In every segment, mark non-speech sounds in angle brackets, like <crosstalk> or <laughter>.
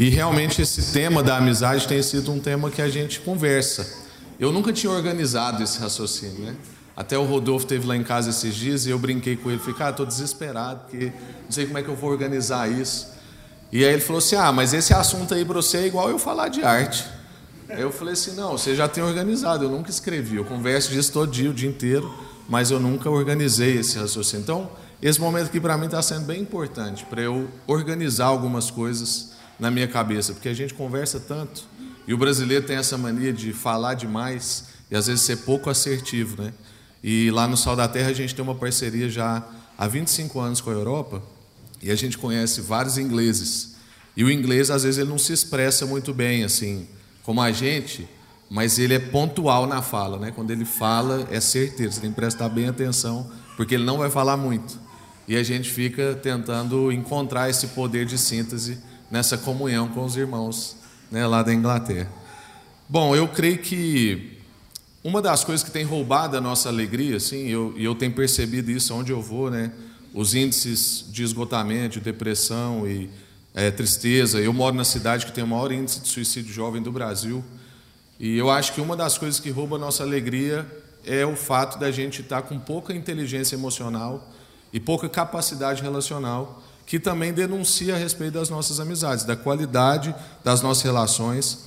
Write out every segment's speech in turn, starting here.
E realmente esse tema da amizade tem sido um tema que a gente conversa. Eu nunca tinha organizado esse raciocínio, né? Até o Rodolfo teve lá em casa esses dias e eu brinquei com ele, falei, cara, estou desesperado, porque não sei como é que eu vou organizar isso. E aí ele falou assim: ah, mas esse assunto aí para você é igual eu falar de arte. Aí eu falei assim: não, você já tem organizado, eu nunca escrevi, eu converso disso todo dia, o dia inteiro, mas eu nunca organizei esse raciocínio. Então, esse momento aqui para mim está sendo bem importante, para eu organizar algumas coisas na minha cabeça, porque a gente conversa tanto e o brasileiro tem essa mania de falar demais e às vezes ser pouco assertivo, né? E lá no Sal da Terra a gente tem uma parceria já há 25 anos com a Europa e a gente conhece vários ingleses. E o inglês, às vezes, ele não se expressa muito bem, assim, como a gente, mas ele é pontual na fala, né? Quando ele fala, é certeza, você tem que prestar bem atenção, porque ele não vai falar muito. E a gente fica tentando encontrar esse poder de síntese nessa comunhão com os irmãos né, lá da Inglaterra. Bom, eu creio que uma das coisas que tem roubado a nossa alegria, assim, eu, e eu tenho percebido isso onde eu vou, né? Os índices de esgotamento, de depressão e é, tristeza. Eu moro na cidade que tem o maior índice de suicídio jovem do Brasil. E eu acho que uma das coisas que rouba a nossa alegria é o fato da gente estar com pouca inteligência emocional e pouca capacidade relacional, que também denuncia a respeito das nossas amizades, da qualidade das nossas relações.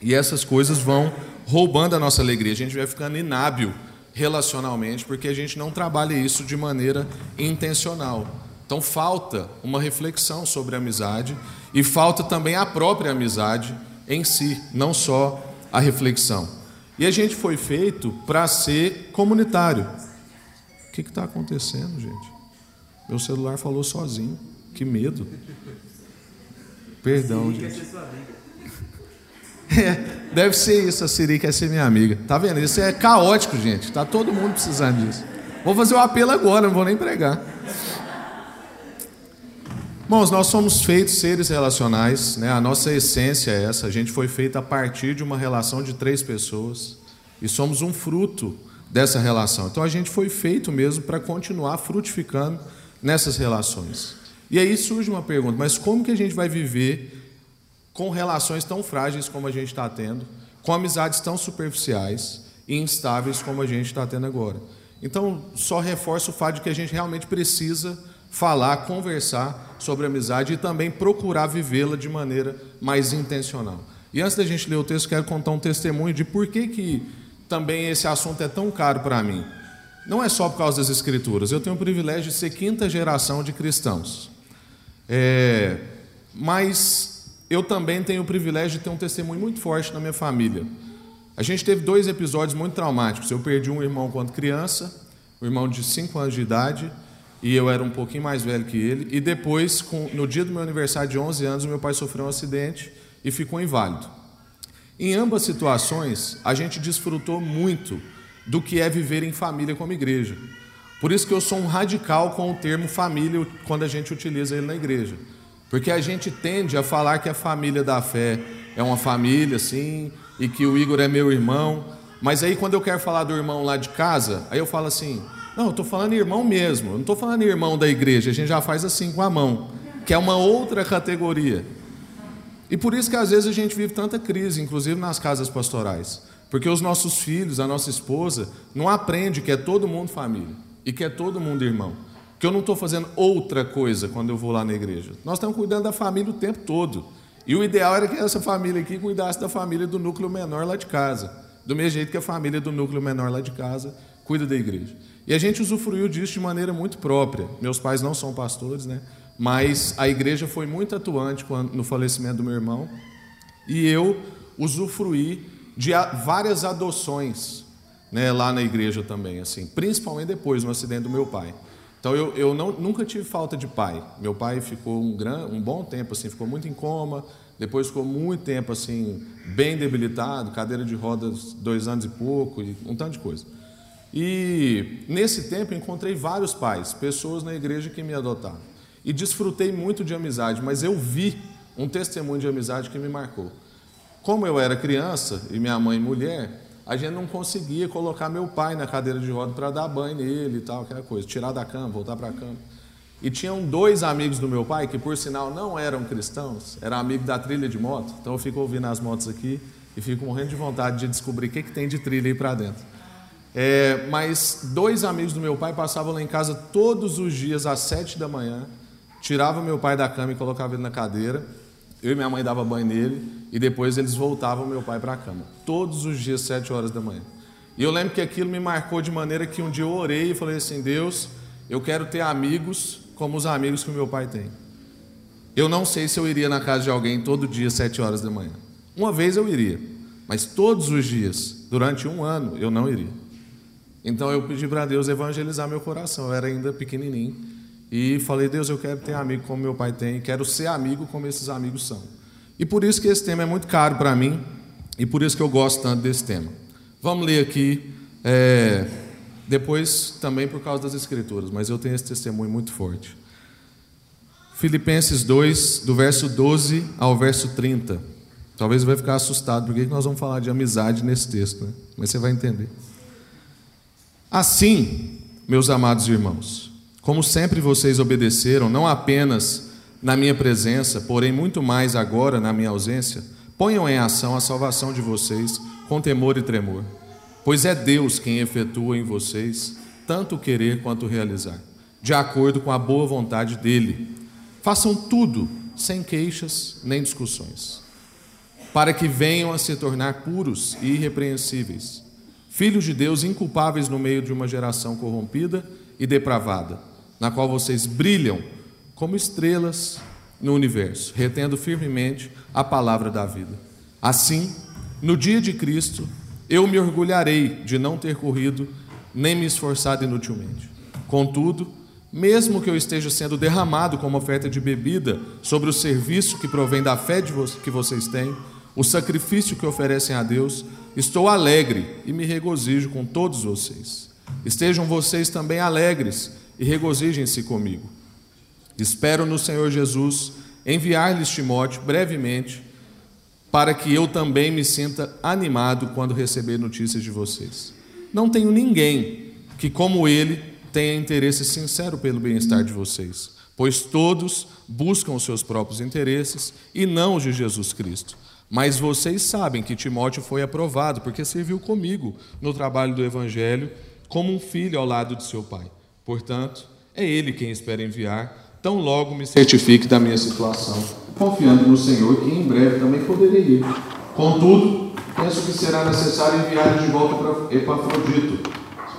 E essas coisas vão roubando a nossa alegria. A gente vai ficando inábil relacionalmente porque a gente não trabalha isso de maneira intencional. Então falta uma reflexão sobre a amizade e falta também a própria amizade em si, não só a reflexão. E a gente foi feito para ser comunitário. O que está acontecendo, gente? Meu celular falou sozinho. Que medo. Perdão, gente. <laughs> É, deve ser isso, a Siri quer ser minha amiga. Tá vendo? Isso é caótico, gente. Tá todo mundo precisando disso. Vou fazer o apelo agora, não vou nem pregar. Bom, nós somos feitos seres relacionais, né? a nossa essência é essa. A gente foi feito a partir de uma relação de três pessoas e somos um fruto dessa relação. Então a gente foi feito mesmo para continuar frutificando nessas relações. E aí surge uma pergunta: mas como que a gente vai viver com relações tão frágeis como a gente está tendo, com amizades tão superficiais e instáveis como a gente está tendo agora. Então, só reforça o fato de que a gente realmente precisa falar, conversar sobre amizade e também procurar vivê-la de maneira mais intencional. E antes da gente ler o texto, quero contar um testemunho de por que, que também esse assunto é tão caro para mim. Não é só por causa das Escrituras, eu tenho o privilégio de ser quinta geração de cristãos. É, mas eu também tenho o privilégio de ter um testemunho muito forte na minha família. A gente teve dois episódios muito traumáticos. Eu perdi um irmão quando criança, um irmão de 5 anos de idade, e eu era um pouquinho mais velho que ele. E depois, no dia do meu aniversário de 11 anos, meu pai sofreu um acidente e ficou inválido. Em ambas situações, a gente desfrutou muito do que é viver em família como igreja. Por isso que eu sou um radical com o termo família quando a gente utiliza ele na igreja. Porque a gente tende a falar que a família da fé é uma família, assim, e que o Igor é meu irmão. Mas aí quando eu quero falar do irmão lá de casa, aí eu falo assim: não, eu estou falando irmão mesmo, eu não estou falando irmão da igreja, a gente já faz assim com a mão, que é uma outra categoria. E por isso que às vezes a gente vive tanta crise, inclusive nas casas pastorais. Porque os nossos filhos, a nossa esposa, não aprende que é todo mundo família e que é todo mundo irmão que eu não estou fazendo outra coisa quando eu vou lá na igreja. Nós estamos cuidando da família o tempo todo. E o ideal era que essa família aqui cuidasse da família do núcleo menor lá de casa. Do mesmo jeito que a família do núcleo menor lá de casa cuida da igreja. E a gente usufruiu disso de maneira muito própria. Meus pais não são pastores, né? Mas a igreja foi muito atuante no falecimento do meu irmão. E eu usufruí de várias adoções né, lá na igreja também, assim, principalmente depois no acidente do meu pai. Então eu, eu não, nunca tive falta de pai. Meu pai ficou um, gran, um bom tempo assim, ficou muito em coma, depois ficou muito tempo assim, bem debilitado, cadeira de rodas dois anos e pouco, e um tanto de coisa. E nesse tempo encontrei vários pais, pessoas na igreja que me adotaram. E desfrutei muito de amizade, mas eu vi um testemunho de amizade que me marcou. Como eu era criança e minha mãe mulher, a gente não conseguia colocar meu pai na cadeira de roda para dar banho nele e tal, aquela coisa, tirar da cama, voltar para a cama. E tinham dois amigos do meu pai, que por sinal não eram cristãos, era amigo da trilha de moto. Então eu fico ouvindo as motos aqui e fico morrendo de vontade de descobrir o que, que tem de trilha aí para dentro. É, mas dois amigos do meu pai passavam lá em casa todos os dias às sete da manhã, tirava meu pai da cama e colocava ele na cadeira. Eu e minha mãe dava banho nele e depois eles voltavam meu pai para a cama. Todos os dias, sete horas da manhã. E eu lembro que aquilo me marcou de maneira que um dia eu orei e falei assim: Deus, eu quero ter amigos como os amigos que o meu pai tem. Eu não sei se eu iria na casa de alguém todo dia, sete horas da manhã. Uma vez eu iria, mas todos os dias, durante um ano, eu não iria. Então eu pedi para Deus evangelizar meu coração. Eu era ainda pequenininho e falei: Deus, eu quero ter amigo como meu pai tem, quero ser amigo como esses amigos são. E por isso que esse tema é muito caro para mim e por isso que eu gosto tanto desse tema. Vamos ler aqui. É, depois, também por causa das Escrituras, mas eu tenho esse testemunho muito forte. Filipenses 2, do verso 12 ao verso 30. Talvez você vai ficar assustado, porque nós vamos falar de amizade nesse texto, né? mas você vai entender. Assim, meus amados irmãos, como sempre vocês obedeceram, não apenas na minha presença, porém muito mais agora na minha ausência, ponham em ação a salvação de vocês com temor e tremor pois é Deus quem efetua em vocês tanto querer quanto realizar, de acordo com a boa vontade dele. Façam tudo sem queixas nem discussões, para que venham a se tornar puros e irrepreensíveis, filhos de Deus inculpáveis no meio de uma geração corrompida e depravada, na qual vocês brilham como estrelas no universo, retendo firmemente a palavra da vida. Assim, no dia de Cristo, eu me orgulharei de não ter corrido nem me esforçado inutilmente. Contudo, mesmo que eu esteja sendo derramado como oferta de bebida sobre o serviço que provém da fé que vocês têm, o sacrifício que oferecem a Deus, estou alegre e me regozijo com todos vocês. Estejam vocês também alegres e regozijem-se comigo. Espero no Senhor Jesus enviar-lhes Timóteo brevemente para que eu também me sinta animado quando receber notícias de vocês. Não tenho ninguém que, como ele, tenha interesse sincero pelo bem-estar de vocês, pois todos buscam os seus próprios interesses e não os de Jesus Cristo. Mas vocês sabem que Timóteo foi aprovado, porque serviu comigo no trabalho do Evangelho, como um filho ao lado de seu pai. Portanto, é ele quem espera enviar, tão logo me certifique da minha situação confiando no Senhor que em breve também poderei ir. Contudo, penso que será necessário enviar de volta para Epafrodito,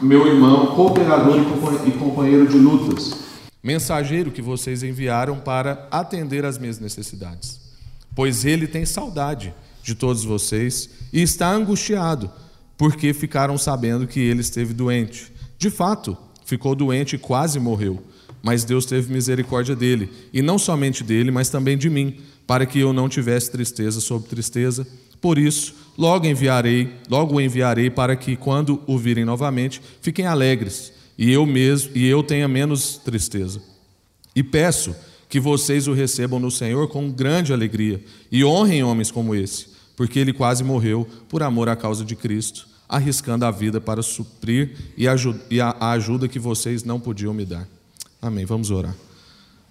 meu irmão, cooperador e companheiro de lutas, mensageiro que vocês enviaram para atender às minhas necessidades. Pois ele tem saudade de todos vocês e está angustiado, porque ficaram sabendo que ele esteve doente. De fato, ficou doente e quase morreu mas Deus teve misericórdia dele, e não somente dele, mas também de mim, para que eu não tivesse tristeza sobre tristeza. Por isso, logo enviarei, logo o enviarei para que quando o virem novamente, fiquem alegres, e eu mesmo e eu tenha menos tristeza. E peço que vocês o recebam no Senhor com grande alegria e honrem homens como esse, porque ele quase morreu por amor à causa de Cristo, arriscando a vida para suprir e a ajuda que vocês não podiam me dar. Amém. Vamos orar.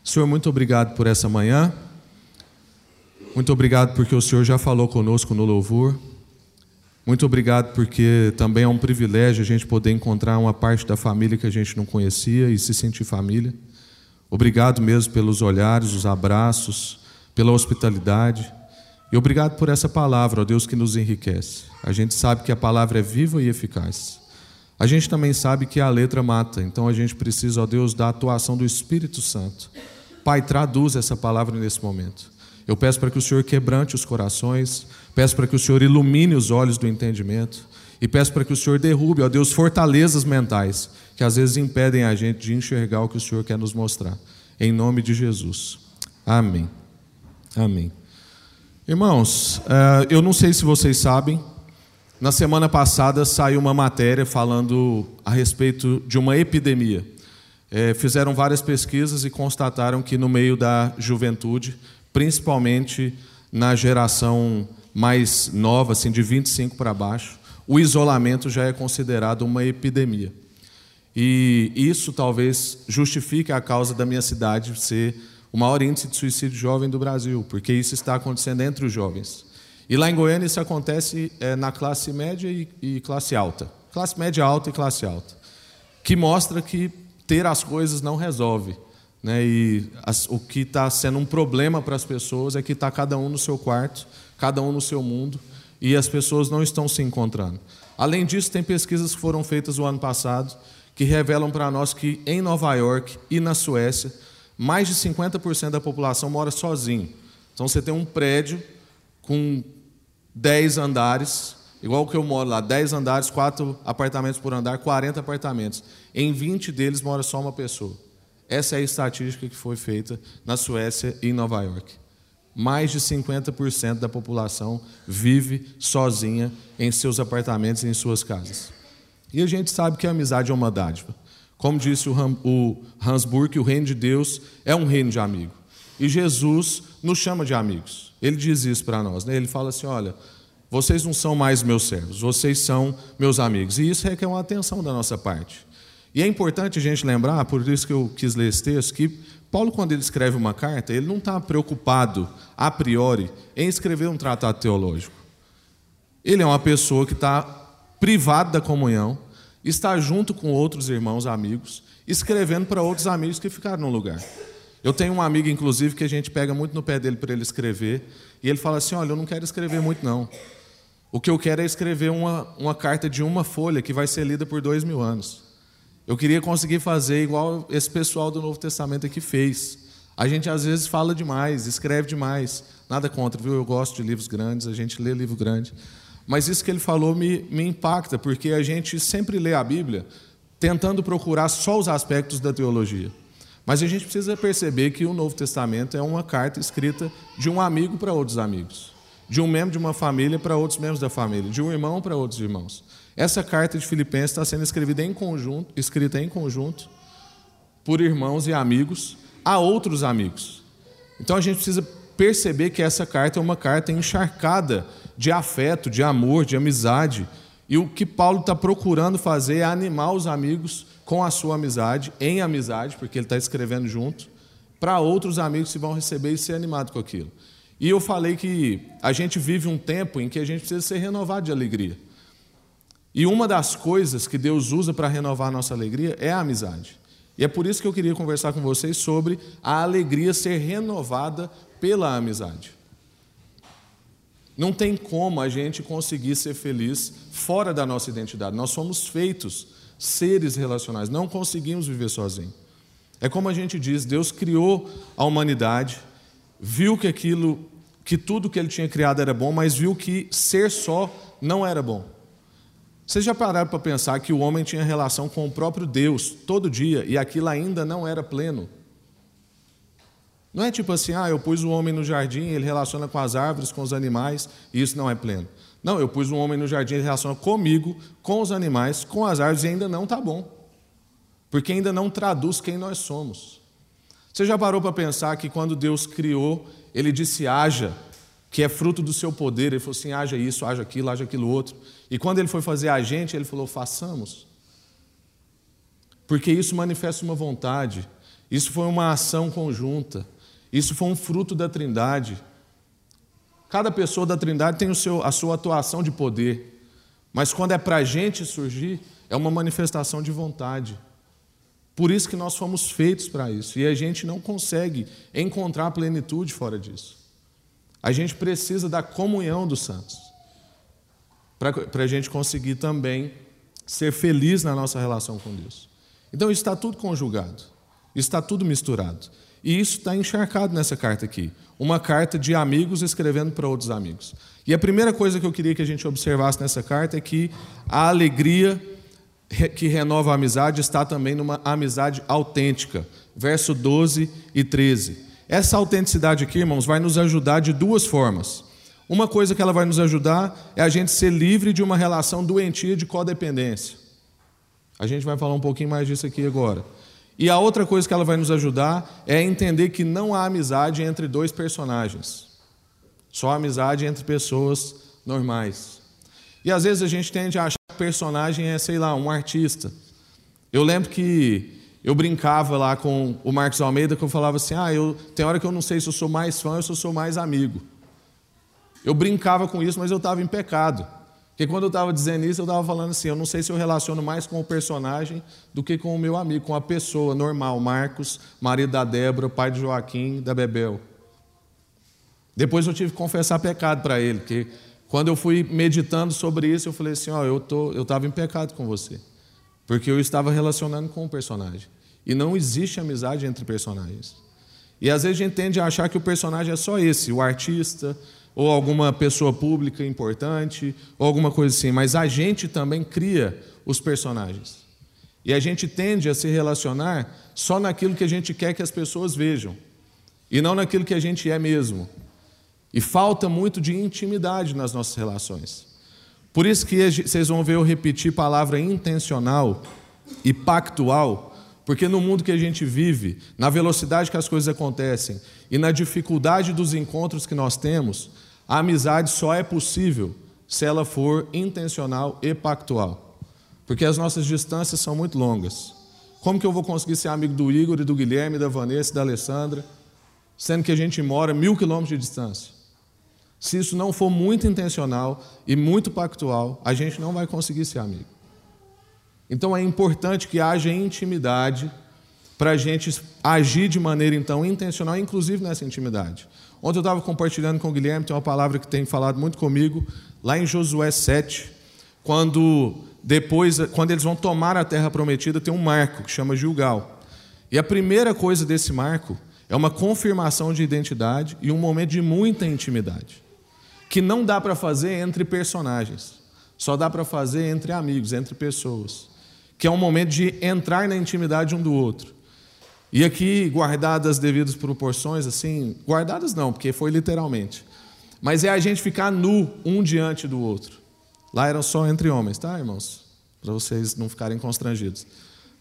Senhor, muito obrigado por essa manhã. Muito obrigado porque o Senhor já falou conosco no louvor. Muito obrigado porque também é um privilégio a gente poder encontrar uma parte da família que a gente não conhecia e se sentir família. Obrigado mesmo pelos olhares, os abraços, pela hospitalidade. E obrigado por essa palavra, ó Deus, que nos enriquece. A gente sabe que a palavra é viva e eficaz. A gente também sabe que a letra mata, então a gente precisa, ó Deus, da atuação do Espírito Santo. Pai, traduz essa palavra nesse momento. Eu peço para que o Senhor quebrante os corações, peço para que o Senhor ilumine os olhos do entendimento e peço para que o Senhor derrube, ó Deus, fortalezas mentais que às vezes impedem a gente de enxergar o que o Senhor quer nos mostrar. Em nome de Jesus. Amém. Amém. Irmãos, eh, eu não sei se vocês sabem, na semana passada saiu uma matéria falando a respeito de uma epidemia. É, fizeram várias pesquisas e constataram que no meio da juventude, principalmente na geração mais nova, assim, de 25 para baixo, o isolamento já é considerado uma epidemia. E isso talvez justifique a causa da minha cidade ser o maior índice de suicídio jovem do Brasil, porque isso está acontecendo entre os jovens. E lá em Goiânia isso acontece é, na classe média e, e classe alta. Classe média alta e classe alta. Que mostra que ter as coisas não resolve. Né? E as, o que está sendo um problema para as pessoas é que está cada um no seu quarto, cada um no seu mundo, e as pessoas não estão se encontrando. Além disso, tem pesquisas que foram feitas o ano passado que revelam para nós que em Nova York e na Suécia, mais de 50% da população mora sozinho. Então você tem um prédio com 10 andares, igual que eu moro lá, 10 andares, 4 apartamentos por andar, 40 apartamentos. Em 20 deles mora só uma pessoa. Essa é a estatística que foi feita na Suécia e em Nova York. Mais de 50% da população vive sozinha em seus apartamentos e em suas casas. E a gente sabe que a amizade é uma dádiva. Como disse o Hans Burke, o reino de Deus é um reino de amigo. E Jesus nos chama de amigos. Ele diz isso para nós. Né? Ele fala assim: olha, vocês não são mais meus servos, vocês são meus amigos. E isso requer uma atenção da nossa parte. E é importante a gente lembrar, por isso que eu quis ler esse texto, que Paulo, quando ele escreve uma carta, ele não está preocupado, a priori, em escrever um tratado teológico. Ele é uma pessoa que está privado da comunhão, está junto com outros irmãos, amigos, escrevendo para outros amigos que ficaram no lugar. Eu tenho um amigo, inclusive, que a gente pega muito no pé dele para ele escrever, e ele fala assim: Olha, eu não quero escrever muito, não. O que eu quero é escrever uma, uma carta de uma folha que vai ser lida por dois mil anos. Eu queria conseguir fazer igual esse pessoal do Novo Testamento aqui fez. A gente às vezes fala demais, escreve demais. Nada contra, viu? Eu gosto de livros grandes, a gente lê livro grande. Mas isso que ele falou me, me impacta, porque a gente sempre lê a Bíblia tentando procurar só os aspectos da teologia. Mas a gente precisa perceber que o Novo Testamento é uma carta escrita de um amigo para outros amigos, de um membro de uma família para outros membros da família, de um irmão para outros irmãos. Essa carta de Filipenses está sendo escrita em conjunto, escrita em conjunto por irmãos e amigos a outros amigos. Então a gente precisa perceber que essa carta é uma carta encharcada de afeto, de amor, de amizade. E o que Paulo está procurando fazer é animar os amigos com a sua amizade, em amizade, porque ele está escrevendo junto, para outros amigos que vão receber e ser animados com aquilo. E eu falei que a gente vive um tempo em que a gente precisa ser renovado de alegria. E uma das coisas que Deus usa para renovar a nossa alegria é a amizade. E é por isso que eu queria conversar com vocês sobre a alegria ser renovada pela amizade. Não tem como a gente conseguir ser feliz fora da nossa identidade. Nós somos feitos seres relacionais, não conseguimos viver sozinhos. É como a gente diz, Deus criou a humanidade, viu que aquilo, que tudo que ele tinha criado era bom, mas viu que ser só não era bom. Vocês já pararam para pensar que o homem tinha relação com o próprio Deus todo dia e aquilo ainda não era pleno? Não é tipo assim, ah, eu pus o homem no jardim, ele relaciona com as árvores, com os animais, e isso não é pleno. Não, eu pus o homem no jardim, ele relaciona comigo, com os animais, com as árvores, e ainda não está bom. Porque ainda não traduz quem nós somos. Você já parou para pensar que quando Deus criou, ele disse haja, que é fruto do seu poder, ele falou assim: haja isso, haja aquilo, haja aquilo outro. E quando ele foi fazer a gente, ele falou: façamos. Porque isso manifesta uma vontade, isso foi uma ação conjunta. Isso foi um fruto da Trindade. Cada pessoa da Trindade tem seu, a sua atuação de poder, mas quando é para a gente surgir, é uma manifestação de vontade. Por isso que nós fomos feitos para isso, e a gente não consegue encontrar plenitude fora disso. A gente precisa da comunhão dos santos, para a gente conseguir também ser feliz na nossa relação com Deus. Então, isso está tudo conjugado, está tudo misturado. E isso está encharcado nessa carta aqui. Uma carta de amigos escrevendo para outros amigos. E a primeira coisa que eu queria que a gente observasse nessa carta é que a alegria que renova a amizade está também numa amizade autêntica. Verso 12 e 13. Essa autenticidade aqui, irmãos, vai nos ajudar de duas formas. Uma coisa que ela vai nos ajudar é a gente ser livre de uma relação doentia de codependência. A gente vai falar um pouquinho mais disso aqui agora. E a outra coisa que ela vai nos ajudar é entender que não há amizade entre dois personagens, só amizade entre pessoas normais. E às vezes a gente tende a achar que o personagem é, sei lá, um artista. Eu lembro que eu brincava lá com o Marcos Almeida, que eu falava assim: ah, eu, tem hora que eu não sei se eu sou mais fã ou se eu sou mais amigo. Eu brincava com isso, mas eu estava em pecado. Porque quando eu estava dizendo isso, eu estava falando assim: eu não sei se eu relaciono mais com o personagem do que com o meu amigo, com a pessoa normal, Marcos, marido da Débora, pai de Joaquim, da Bebel. Depois eu tive que confessar pecado para ele, porque quando eu fui meditando sobre isso, eu falei assim: ó, eu tô, eu estava em pecado com você, porque eu estava relacionando com o personagem. E não existe amizade entre personagens. E às vezes a gente tende a achar que o personagem é só esse, o artista, ou alguma pessoa pública importante, ou alguma coisa assim, mas a gente também cria os personagens. E a gente tende a se relacionar só naquilo que a gente quer que as pessoas vejam, e não naquilo que a gente é mesmo. E falta muito de intimidade nas nossas relações. Por isso que vocês vão ver eu repetir palavra intencional e pactual porque no mundo que a gente vive, na velocidade que as coisas acontecem e na dificuldade dos encontros que nós temos, a amizade só é possível se ela for intencional e pactual. Porque as nossas distâncias são muito longas. Como que eu vou conseguir ser amigo do Igor e do Guilherme, da Vanessa da Alessandra, sendo que a gente mora mil quilômetros de distância? Se isso não for muito intencional e muito pactual, a gente não vai conseguir ser amigo. Então é importante que haja intimidade para a gente agir de maneira então intencional, inclusive nessa intimidade. Ontem eu estava compartilhando com o Guilherme, tem uma palavra que tem falado muito comigo, lá em Josué 7, quando depois, quando eles vão tomar a terra prometida, tem um marco que chama Gilgal. E a primeira coisa desse marco é uma confirmação de identidade e um momento de muita intimidade, que não dá para fazer entre personagens, só dá para fazer entre amigos, entre pessoas que é um momento de entrar na intimidade um do outro. E aqui, guardadas as devidas proporções, assim, guardadas não, porque foi literalmente. Mas é a gente ficar nu um diante do outro. Lá eram só entre homens, tá, irmãos? Para vocês não ficarem constrangidos.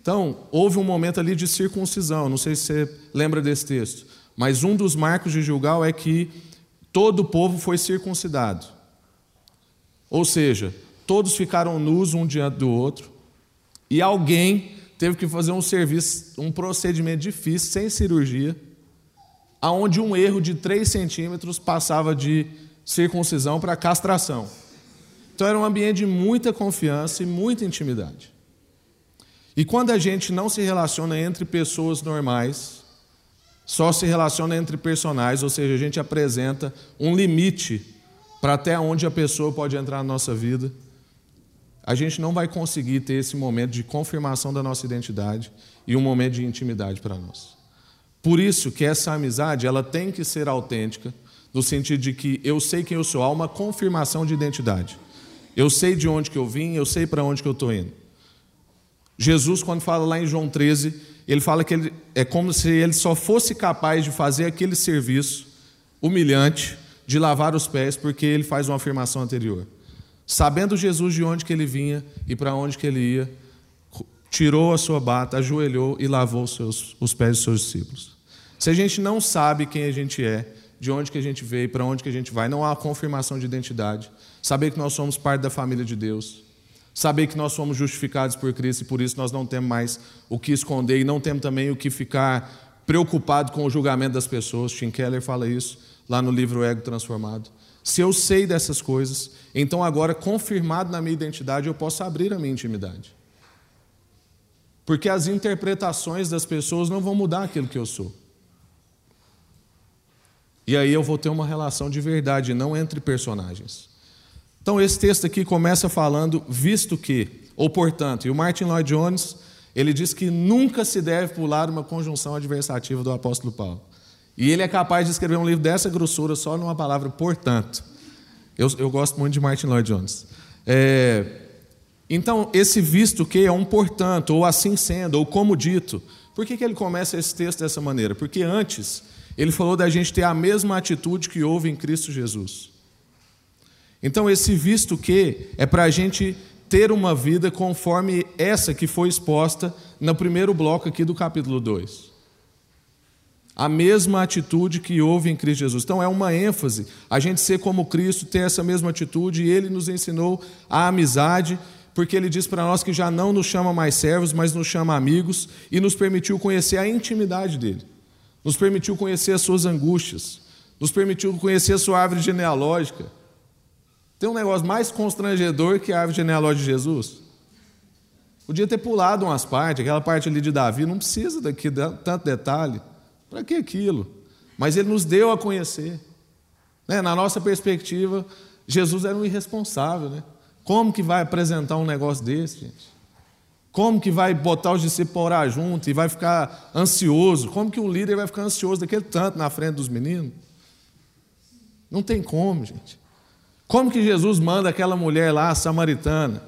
Então, houve um momento ali de circuncisão, não sei se você lembra desse texto, mas um dos marcos de Gilgal é que todo o povo foi circuncidado. Ou seja, todos ficaram nus um diante do outro, e alguém teve que fazer um serviço, um procedimento difícil, sem cirurgia, aonde um erro de 3 centímetros passava de circuncisão para castração. Então era um ambiente de muita confiança e muita intimidade. E quando a gente não se relaciona entre pessoas normais, só se relaciona entre personagens, ou seja, a gente apresenta um limite para até onde a pessoa pode entrar na nossa vida a gente não vai conseguir ter esse momento de confirmação da nossa identidade e um momento de intimidade para nós. Por isso que essa amizade ela tem que ser autêntica, no sentido de que eu sei quem eu sou, há uma confirmação de identidade. Eu sei de onde que eu vim, eu sei para onde que eu estou indo. Jesus, quando fala lá em João 13, ele fala que ele, é como se ele só fosse capaz de fazer aquele serviço humilhante de lavar os pés, porque ele faz uma afirmação anterior. Sabendo Jesus de onde que ele vinha e para onde que ele ia, tirou a sua bata, ajoelhou e lavou os, seus, os pés dos seus discípulos. Se a gente não sabe quem a gente é, de onde que a gente veio, para onde que a gente vai, não há confirmação de identidade. Saber que nós somos parte da família de Deus. Saber que nós somos justificados por Cristo e por isso nós não temos mais o que esconder e não temos também o que ficar preocupado com o julgamento das pessoas. Tim Keller fala isso lá no livro Ego Transformado. Se eu sei dessas coisas, então agora, confirmado na minha identidade, eu posso abrir a minha intimidade. Porque as interpretações das pessoas não vão mudar aquilo que eu sou. E aí eu vou ter uma relação de verdade, não entre personagens. Então, esse texto aqui começa falando, visto que, ou portanto, e o Martin Lloyd Jones, ele diz que nunca se deve pular uma conjunção adversativa do apóstolo Paulo. E ele é capaz de escrever um livro dessa grossura só numa palavra portanto. Eu, eu gosto muito de Martin Lloyd Jones. É, então, esse visto que é um portanto, ou assim sendo, ou como dito. Por que, que ele começa esse texto dessa maneira? Porque antes ele falou da gente ter a mesma atitude que houve em Cristo Jesus. Então, esse visto que é para a gente ter uma vida conforme essa que foi exposta no primeiro bloco aqui do capítulo 2 a mesma atitude que houve em Cristo Jesus. Então é uma ênfase a gente ser como Cristo, ter essa mesma atitude, e ele nos ensinou a amizade, porque ele diz para nós que já não nos chama mais servos, mas nos chama amigos e nos permitiu conhecer a intimidade dele, nos permitiu conhecer as suas angústias, nos permitiu conhecer a sua árvore genealógica. Tem um negócio mais constrangedor que a árvore genealógica de Jesus? Podia ter pulado umas partes, aquela parte ali de Davi, não precisa daqui tanto detalhe. Para que aquilo? Mas ele nos deu a conhecer. Né? Na nossa perspectiva, Jesus era um irresponsável. Né? Como que vai apresentar um negócio desse, gente? Como que vai botar os discípulos para orar junto e vai ficar ansioso? Como que um líder vai ficar ansioso daquele tanto na frente dos meninos? Não tem como, gente. Como que Jesus manda aquela mulher lá, samaritana,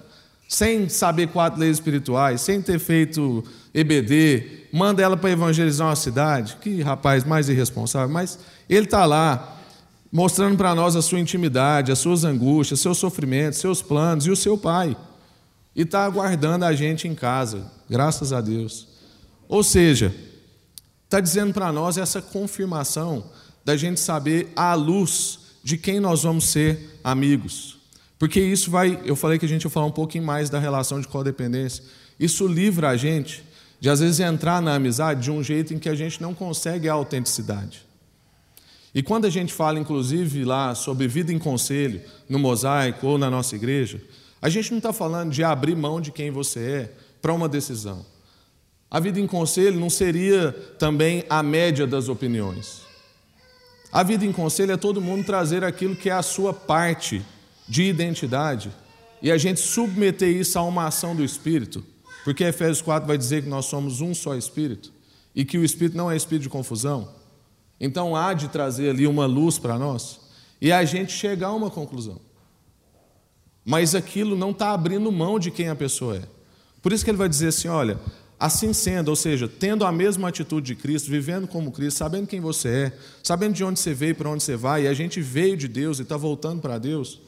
sem saber quatro leis espirituais, sem ter feito EBD, manda ela para evangelizar uma cidade? Que rapaz mais irresponsável. Mas ele está lá, mostrando para nós a sua intimidade, as suas angústias, seus sofrimentos, seus planos e o seu pai. E está aguardando a gente em casa, graças a Deus. Ou seja, está dizendo para nós essa confirmação da gente saber à luz de quem nós vamos ser amigos. Porque isso vai, eu falei que a gente ia falar um pouquinho mais da relação de codependência. Isso livra a gente de às vezes entrar na amizade de um jeito em que a gente não consegue a autenticidade. E quando a gente fala, inclusive, lá sobre vida em conselho, no mosaico ou na nossa igreja, a gente não está falando de abrir mão de quem você é para uma decisão. A vida em conselho não seria também a média das opiniões. A vida em conselho é todo mundo trazer aquilo que é a sua parte de identidade e a gente submeter isso a uma ação do Espírito, porque Efésios 4 vai dizer que nós somos um só Espírito e que o Espírito não é espírito de confusão. Então há de trazer ali uma luz para nós e a gente chegar a uma conclusão. Mas aquilo não está abrindo mão de quem a pessoa é. Por isso que ele vai dizer assim: olha, assim sendo, ou seja, tendo a mesma atitude de Cristo, vivendo como Cristo, sabendo quem você é, sabendo de onde você veio e para onde você vai, e a gente veio de Deus e está voltando para Deus,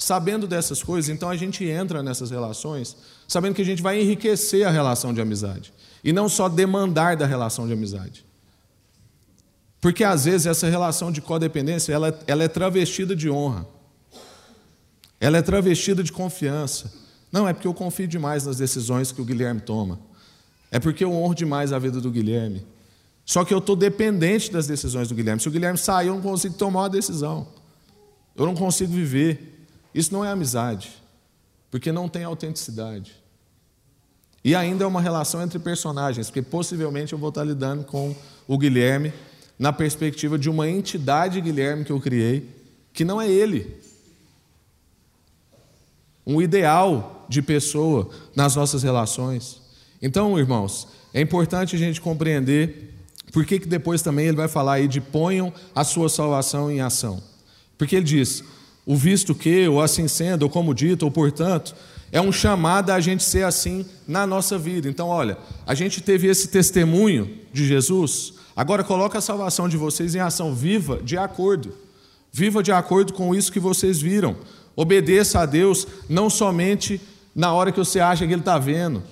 sabendo dessas coisas, então a gente entra nessas relações, sabendo que a gente vai enriquecer a relação de amizade, e não só demandar da relação de amizade. Porque às vezes essa relação de codependência ela, ela é travestida de honra. Ela é travestida de confiança. Não, é porque eu confio demais nas decisões que o Guilherme toma. É porque eu honro demais a vida do Guilherme. Só que eu estou dependente das decisões do Guilherme. Se o Guilherme sair, eu não consigo tomar uma decisão. Eu não consigo viver. Isso não é amizade, porque não tem autenticidade. E ainda é uma relação entre personagens, porque possivelmente eu vou estar lidando com o Guilherme na perspectiva de uma entidade, Guilherme, que eu criei, que não é ele. Um ideal de pessoa nas nossas relações. Então, irmãos, é importante a gente compreender por que, que depois também ele vai falar aí de ponham a sua salvação em ação. Porque ele diz: o visto que, ou assim sendo, ou como dito, ou portanto, é um chamado a gente ser assim na nossa vida. Então, olha, a gente teve esse testemunho de Jesus, Agora coloca a salvação de vocês em ação viva de acordo. Viva de acordo com isso que vocês viram. Obedeça a Deus não somente na hora que você acha que Ele está vendo.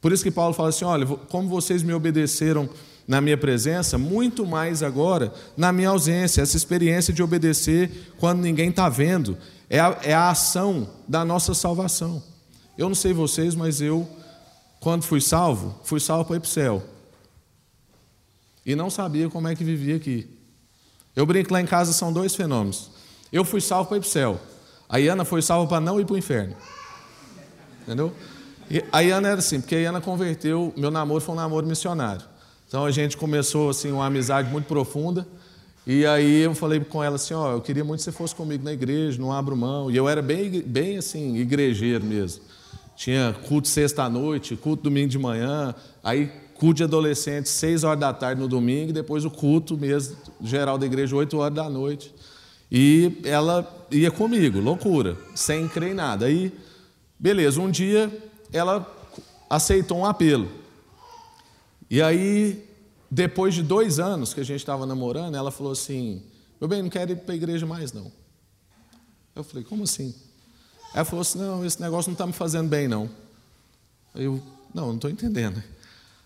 Por isso que Paulo fala assim: olha, como vocês me obedeceram na minha presença, muito mais agora na minha ausência. Essa experiência de obedecer quando ninguém está vendo é a, é a ação da nossa salvação. Eu não sei vocês, mas eu, quando fui salvo, fui salvo para ir para o céu e não sabia como é que vivia aqui. Eu brinco lá em casa, são dois fenômenos. Eu fui salvo para ir para o céu. A Iana foi salva para não ir para o inferno. Entendeu? E a Iana era assim, porque a Iana converteu, meu namoro foi um namoro missionário. Então a gente começou assim uma amizade muito profunda. E aí eu falei com ela assim, ó, oh, eu queria muito que você fosse comigo na igreja, não abro mão. E eu era bem, bem assim, igrejeiro mesmo. Tinha culto sexta noite, culto domingo de manhã. Aí culto de adolescentes, seis horas da tarde no domingo, e depois o culto mesmo, geral da igreja, oito horas da noite. E ela ia comigo, loucura, sem crer em nada. Aí, beleza, um dia ela aceitou um apelo. E aí, depois de dois anos que a gente estava namorando, ela falou assim: Meu bem, não quero ir para a igreja mais, não. Eu falei: Como assim? Ela falou assim: Não, esse negócio não está me fazendo bem, não. Eu, não, não estou entendendo.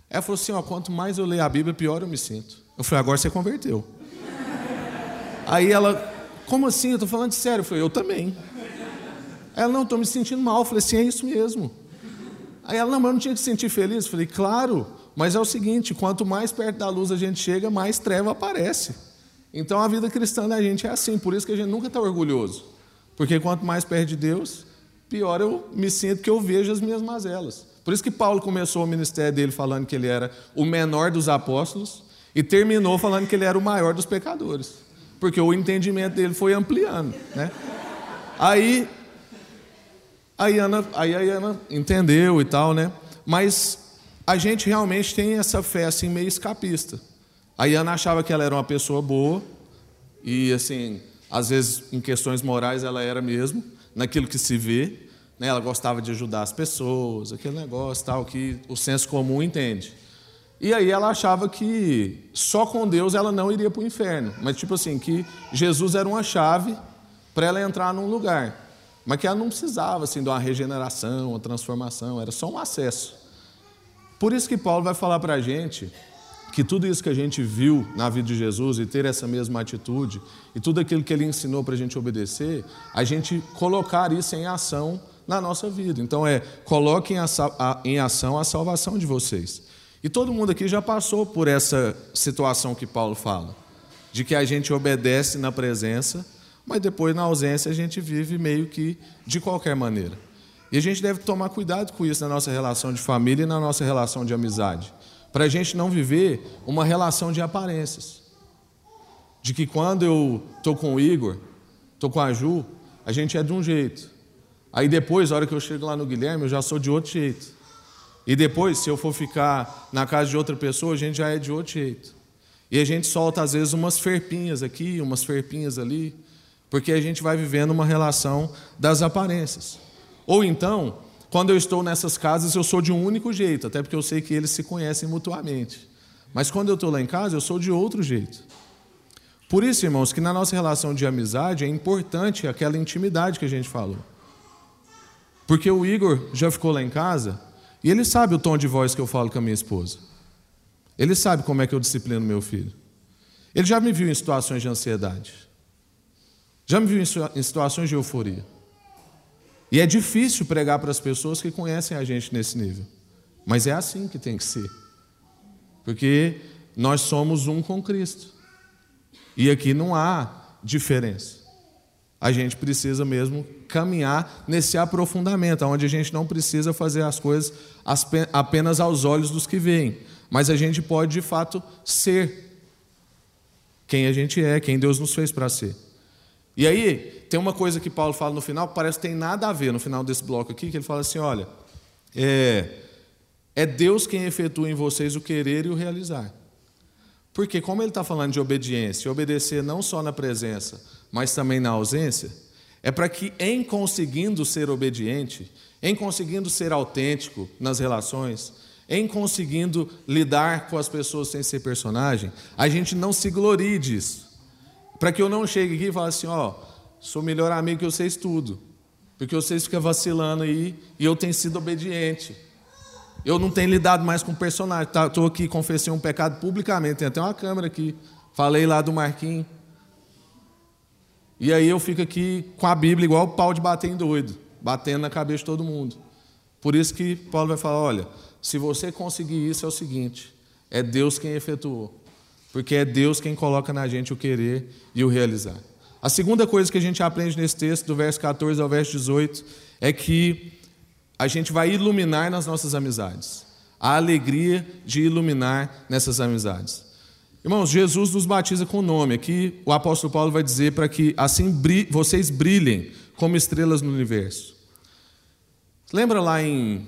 Ela falou assim: ó, quanto mais eu leio a Bíblia, pior eu me sinto. Eu falei: agora você converteu. Aí ela, como assim? Eu estou falando sério. Eu falei: eu também. Ela, não, estou me sentindo mal. Eu falei assim, é isso mesmo. Aí ela, não, mas eu não tinha que se sentir feliz. Eu falei, claro, mas é o seguinte: quanto mais perto da luz a gente chega, mais treva aparece. Então a vida cristã da gente é assim, por isso que a gente nunca está orgulhoso. Porque quanto mais perto de Deus, pior eu me sinto que eu vejo as minhas mazelas. Por isso que Paulo começou o ministério dele falando que ele era o menor dos apóstolos e terminou falando que ele era o maior dos pecadores. Porque o entendimento dele foi ampliando. Né? Aí, aí, Ana, aí a Ana entendeu e tal, né? Mas a gente realmente tem essa fé assim meio escapista. A Ana achava que ela era uma pessoa boa e assim, às vezes em questões morais ela era mesmo, naquilo que se vê, né? Ela gostava de ajudar as pessoas, aquele negócio tal que o senso comum entende. E aí ela achava que só com Deus ela não iria para o inferno, mas tipo assim que Jesus era uma chave para ela entrar num lugar, mas que ela não precisava assim de uma regeneração, uma transformação, era só um acesso. Por isso que Paulo vai falar para a gente que tudo isso que a gente viu na vida de Jesus e ter essa mesma atitude e tudo aquilo que ele ensinou para a gente obedecer, a gente colocar isso em ação na nossa vida. Então é, coloquem em ação a salvação de vocês. E todo mundo aqui já passou por essa situação que Paulo fala, de que a gente obedece na presença, mas depois na ausência a gente vive meio que de qualquer maneira. E a gente deve tomar cuidado com isso na nossa relação de família e na nossa relação de amizade, para a gente não viver uma relação de aparências. De que quando eu estou com o Igor, estou com a Ju, a gente é de um jeito. Aí depois, a hora que eu chego lá no Guilherme, eu já sou de outro jeito. E depois, se eu for ficar na casa de outra pessoa, a gente já é de outro jeito. E a gente solta, às vezes, umas ferpinhas aqui, umas ferpinhas ali, porque a gente vai vivendo uma relação das aparências. Ou então, quando eu estou nessas casas, eu sou de um único jeito, até porque eu sei que eles se conhecem mutuamente. Mas quando eu estou lá em casa, eu sou de outro jeito. Por isso, irmãos, que na nossa relação de amizade é importante aquela intimidade que a gente falou. Porque o Igor já ficou lá em casa e ele sabe o tom de voz que eu falo com a minha esposa. Ele sabe como é que eu disciplino meu filho. Ele já me viu em situações de ansiedade. Já me viu em situações de euforia. E é difícil pregar para as pessoas que conhecem a gente nesse nível. Mas é assim que tem que ser. Porque nós somos um com Cristo. E aqui não há diferença. A gente precisa mesmo caminhar nesse aprofundamento, onde a gente não precisa fazer as coisas apenas aos olhos dos que veem, mas a gente pode de fato ser quem a gente é, quem Deus nos fez para ser. E aí, tem uma coisa que Paulo fala no final que parece que tem nada a ver no final desse bloco aqui, que ele fala assim: olha, é, é Deus quem efetua em vocês o querer e o realizar. Porque, como ele está falando de obediência, obedecer não só na presença, mas também na ausência, é para que, em conseguindo ser obediente, em conseguindo ser autêntico nas relações, em conseguindo lidar com as pessoas sem ser personagem, a gente não se glorie disso. Para que eu não chegue aqui e fale assim: ó, sou melhor amigo que vocês tudo. Porque vocês ficam vacilando aí e eu tenho sido obediente. Eu não tenho lidado mais com personagem. Estou tá, aqui, confessei um pecado publicamente. Tem até uma câmera aqui. Falei lá do Marquinhos. E aí eu fico aqui com a Bíblia igual o pau de bater em doido, batendo na cabeça de todo mundo. Por isso que Paulo vai falar: olha, se você conseguir isso, é o seguinte: é Deus quem efetuou. Porque é Deus quem coloca na gente o querer e o realizar. A segunda coisa que a gente aprende nesse texto, do verso 14 ao verso 18, é que a gente vai iluminar nas nossas amizades. A alegria de iluminar nessas amizades. Irmãos, Jesus nos batiza com o nome. Aqui o apóstolo Paulo vai dizer para que assim vocês brilhem como estrelas no universo. Lembra lá em,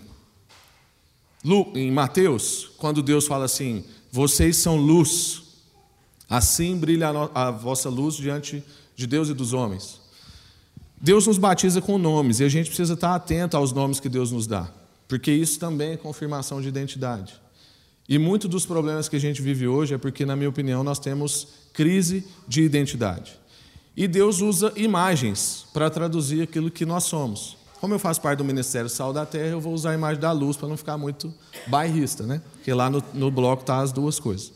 em Mateus, quando Deus fala assim: vocês são luz, assim brilha a, vossa luz diante de Deus e dos homens. Deus nos batiza com nomes e a gente precisa estar atento aos nomes que Deus nos dá, porque isso também é confirmação de identidade. E muito dos problemas que a gente vive hoje é porque, na minha opinião, nós temos crise de identidade. E Deus usa imagens para traduzir aquilo que nós somos. Como eu faço parte do Ministério Sal da Terra, eu vou usar a imagem da luz para não ficar muito bairrista, né? Porque lá no, no bloco tá as duas coisas.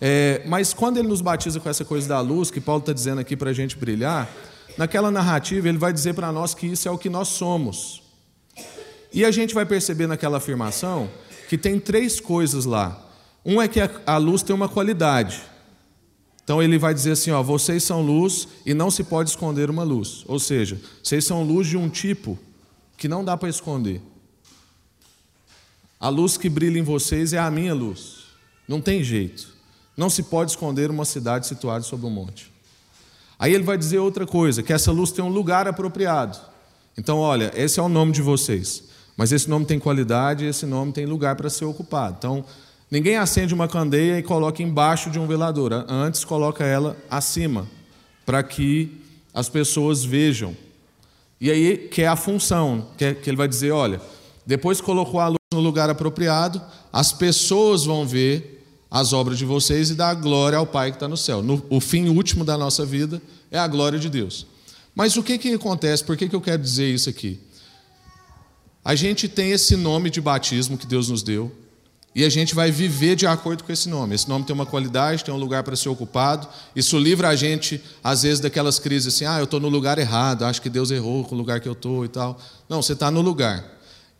É, mas quando ele nos batiza com essa coisa da luz, que Paulo está dizendo aqui para a gente brilhar, naquela narrativa, ele vai dizer para nós que isso é o que nós somos. E a gente vai perceber naquela afirmação que tem três coisas lá. Um é que a luz tem uma qualidade. Então ele vai dizer assim: ó, vocês são luz e não se pode esconder uma luz. Ou seja, vocês são luz de um tipo que não dá para esconder. A luz que brilha em vocês é a minha luz. Não tem jeito. Não se pode esconder uma cidade situada sobre um monte. Aí ele vai dizer outra coisa, que essa luz tem um lugar apropriado. Então, olha, esse é o nome de vocês. Mas esse nome tem qualidade esse nome tem lugar para ser ocupado. Então, ninguém acende uma candeia e coloca embaixo de um velador. Antes, coloca ela acima, para que as pessoas vejam. E aí, que é a função, que, é, que ele vai dizer: olha, depois colocou a luz no lugar apropriado, as pessoas vão ver as obras de vocês e dar glória ao Pai que está no céu. No, o fim último da nossa vida é a glória de Deus. Mas o que, que acontece? Por que, que eu quero dizer isso aqui? A gente tem esse nome de batismo que Deus nos deu e a gente vai viver de acordo com esse nome. Esse nome tem uma qualidade, tem um lugar para ser ocupado. Isso livra a gente, às vezes, daquelas crises assim: ah, eu estou no lugar errado, acho que Deus errou com o lugar que eu estou e tal. Não, você está no lugar.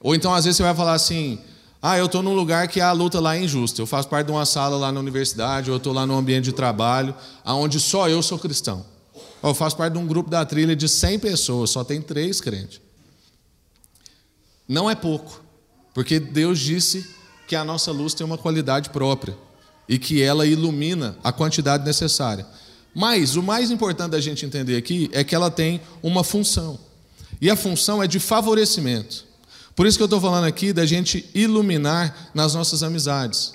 Ou então, às vezes, você vai falar assim: ah, eu estou num lugar que a luta lá é injusta. Eu faço parte de uma sala lá na universidade, ou eu estou lá no ambiente de trabalho, onde só eu sou cristão. Eu faço parte de um grupo da trilha de 100 pessoas, só tem três crentes. Não é pouco, porque Deus disse que a nossa luz tem uma qualidade própria e que ela ilumina a quantidade necessária. Mas o mais importante da gente entender aqui é que ela tem uma função. E a função é de favorecimento. Por isso que eu estou falando aqui da gente iluminar nas nossas amizades.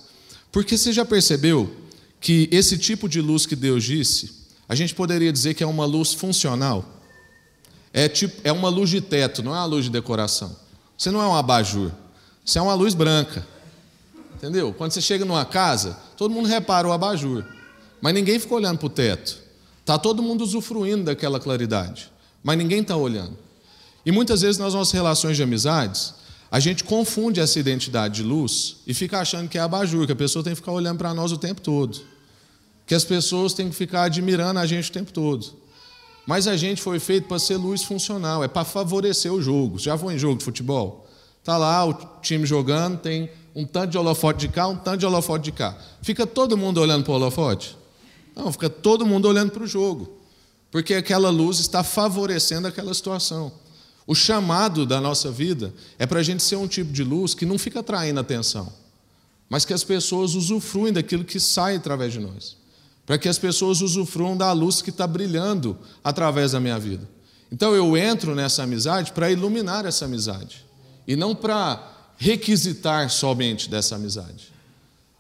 Porque você já percebeu que esse tipo de luz que Deus disse, a gente poderia dizer que é uma luz funcional? É, tipo, é uma luz de teto, não é uma luz de decoração. Você não é um abajur, você é uma luz branca. Entendeu? Quando você chega numa casa, todo mundo repara o abajur, mas ninguém fica olhando para o teto. Está todo mundo usufruindo daquela claridade, mas ninguém está olhando. E muitas vezes nas nossas relações de amizades, a gente confunde essa identidade de luz e fica achando que é abajur, que a pessoa tem que ficar olhando para nós o tempo todo. Que as pessoas têm que ficar admirando a gente o tempo todo. Mas a gente foi feito para ser luz funcional, é para favorecer o jogo. Já foi em jogo de futebol? Está lá o time jogando, tem um tanto de holofote de cá, um tanto de holofote de cá. Fica todo mundo olhando para o holofote? Não, fica todo mundo olhando para o jogo. Porque aquela luz está favorecendo aquela situação. O chamado da nossa vida é para a gente ser um tipo de luz que não fica atraindo atenção, mas que as pessoas usufruem daquilo que sai através de nós. Para que as pessoas usufruam da luz que está brilhando através da minha vida. Então eu entro nessa amizade para iluminar essa amizade e não para requisitar somente dessa amizade.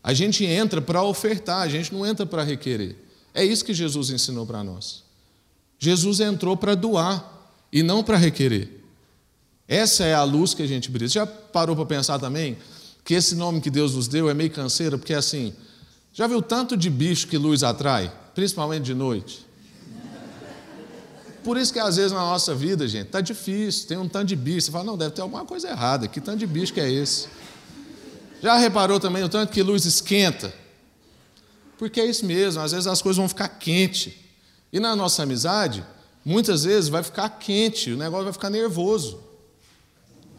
A gente entra para ofertar, a gente não entra para requerer. É isso que Jesus ensinou para nós. Jesus entrou para doar e não para requerer. Essa é a luz que a gente brilha. Você já parou para pensar também que esse nome que Deus nos deu é meio canseiro, porque assim, já viu tanto de bicho que luz atrai, principalmente de noite? Por isso que às vezes na nossa vida, gente, tá difícil, tem um tanto de bicho. Você fala, não, deve ter alguma coisa errada. Que tanto de bicho que é esse? Já reparou também o tanto que luz esquenta? Porque é isso mesmo, às vezes as coisas vão ficar quentes. E na nossa amizade, muitas vezes vai ficar quente, o negócio vai ficar nervoso.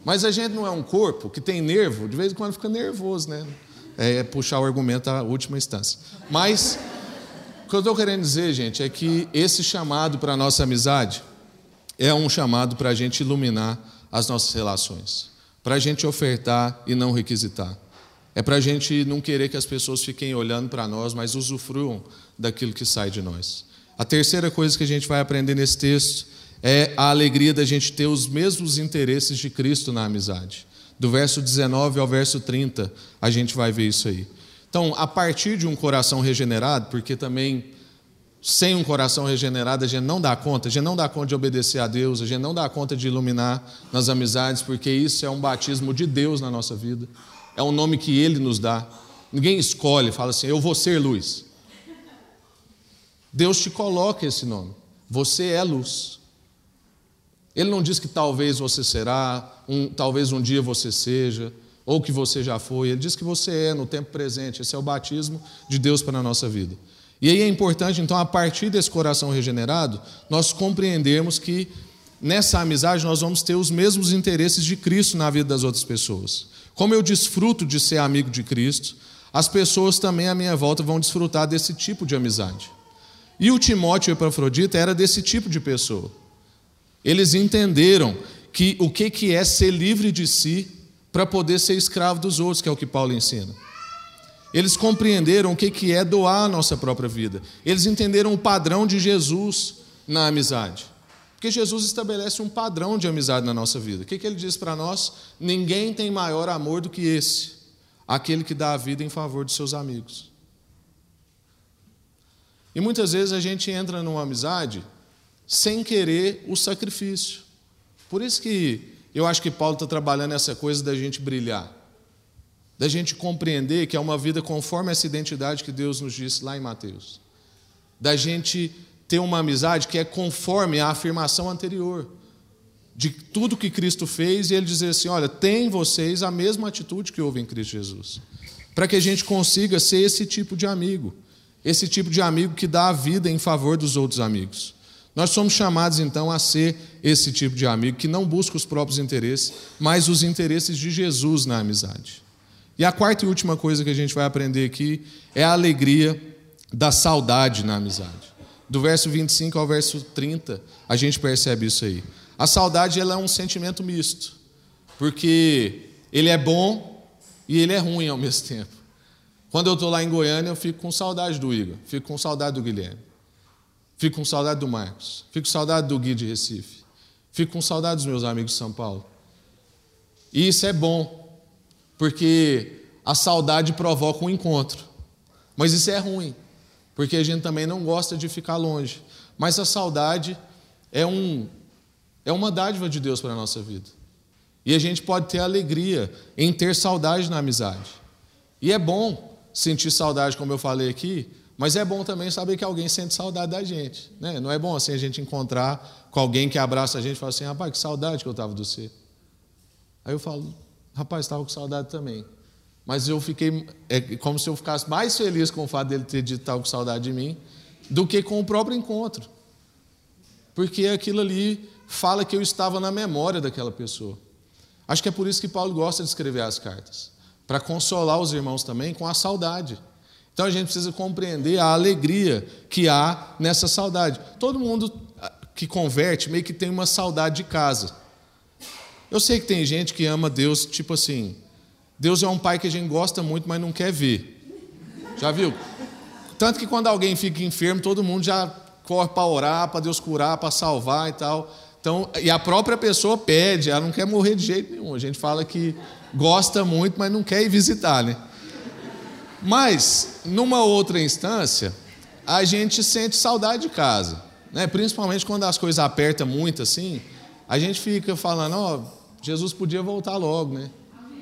Mas a gente não é um corpo que tem nervo, de vez em quando fica nervoso, né? É puxar o argumento à última instância. Mas o que eu estou querendo dizer, gente, é que esse chamado para a nossa amizade é um chamado para a gente iluminar as nossas relações, para a gente ofertar e não requisitar. É para a gente não querer que as pessoas fiquem olhando para nós, mas usufruam daquilo que sai de nós. A terceira coisa que a gente vai aprender nesse texto é a alegria da gente ter os mesmos interesses de Cristo na amizade. Do verso 19 ao verso 30, a gente vai ver isso aí. Então, a partir de um coração regenerado, porque também sem um coração regenerado a gente não dá conta, a gente não dá conta de obedecer a Deus, a gente não dá conta de iluminar nas amizades, porque isso é um batismo de Deus na nossa vida, é um nome que Ele nos dá. Ninguém escolhe, fala assim, eu vou ser luz. Deus te coloca esse nome, você é luz. Ele não diz que talvez você será, um, talvez um dia você seja, ou que você já foi. Ele diz que você é no tempo presente. Esse é o batismo de Deus para a nossa vida. E aí é importante, então, a partir desse coração regenerado, nós compreendermos que nessa amizade nós vamos ter os mesmos interesses de Cristo na vida das outras pessoas. Como eu desfruto de ser amigo de Cristo, as pessoas também à minha volta vão desfrutar desse tipo de amizade. E o Timóteo e o Epafrodita era desse tipo de pessoa. Eles entenderam que o que é ser livre de si para poder ser escravo dos outros, que é o que Paulo ensina. Eles compreenderam o que é doar a nossa própria vida. Eles entenderam o padrão de Jesus na amizade. Porque Jesus estabelece um padrão de amizade na nossa vida. O que ele diz para nós? Ninguém tem maior amor do que esse, aquele que dá a vida em favor de seus amigos. E muitas vezes a gente entra numa amizade sem querer o sacrifício. Por isso que eu acho que Paulo está trabalhando essa coisa da gente brilhar da gente compreender que é uma vida conforme essa identidade que Deus nos disse lá em Mateus, da gente ter uma amizade que é conforme a afirmação anterior de tudo que Cristo fez e ele dizer assim: olha, tem vocês a mesma atitude que houve em Cristo Jesus, para que a gente consiga ser esse tipo de amigo, esse tipo de amigo que dá a vida em favor dos outros amigos. Nós somos chamados então a ser esse tipo de amigo que não busca os próprios interesses, mas os interesses de Jesus na amizade. E a quarta e última coisa que a gente vai aprender aqui é a alegria da saudade na amizade. Do verso 25 ao verso 30, a gente percebe isso aí. A saudade ela é um sentimento misto, porque ele é bom e ele é ruim ao mesmo tempo. Quando eu estou lá em Goiânia, eu fico com saudade do Igor, fico com saudade do Guilherme, fico com saudade do Marcos, fico com saudade do Gui de Recife, fico com saudade dos meus amigos de São Paulo. E isso é bom, porque a saudade provoca um encontro. Mas isso é ruim, porque a gente também não gosta de ficar longe. Mas a saudade é, um, é uma dádiva de Deus para a nossa vida. E a gente pode ter alegria em ter saudade na amizade. E é bom sentir saudade, como eu falei aqui, mas é bom também saber que alguém sente saudade da gente. Né? Não é bom assim a gente encontrar com alguém que abraça a gente e fala assim: rapaz, que saudade que eu estava do você. Aí eu falo: Rapaz, estava com saudade também. Mas eu fiquei, é como se eu ficasse mais feliz com o fato dele ter dito estava com saudade de mim, do que com o próprio encontro. Porque aquilo ali fala que eu estava na memória daquela pessoa. Acho que é por isso que Paulo gosta de escrever as cartas para consolar os irmãos também com a saudade. Então a gente precisa compreender a alegria que há nessa saudade. Todo mundo que converte meio que tem uma saudade de casa. Eu sei que tem gente que ama Deus, tipo assim, Deus é um pai que a gente gosta muito, mas não quer ver. Já viu? Tanto que quando alguém fica enfermo, todo mundo já corre para orar, para Deus curar, para salvar e tal. Então, e a própria pessoa pede, ela não quer morrer de jeito nenhum. A gente fala que gosta muito, mas não quer ir visitar, né? Mas, numa outra instância, a gente sente saudade de casa, né? Principalmente quando as coisas apertam muito assim, a gente fica falando, ó, oh, Jesus podia voltar logo, né?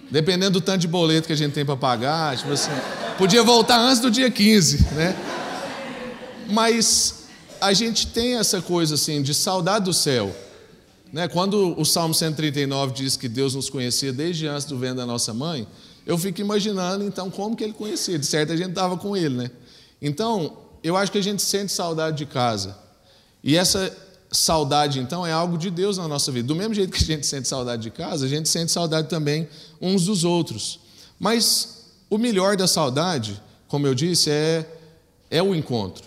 Dependendo do tanto de boleto que a gente tem para pagar, tipo assim, podia voltar antes do dia 15, né? Mas a gente tem essa coisa assim de saudade do céu. Né? Quando o Salmo 139 diz que Deus nos conhecia desde antes do vento da nossa mãe, eu fico imaginando então como que ele conhecia. De certo a gente estava com ele, né? Então, eu acho que a gente sente saudade de casa. E essa saudade, então, é algo de Deus na nossa vida. Do mesmo jeito que a gente sente saudade de casa, a gente sente saudade também uns dos outros. Mas o melhor da saudade, como eu disse, é, é o encontro.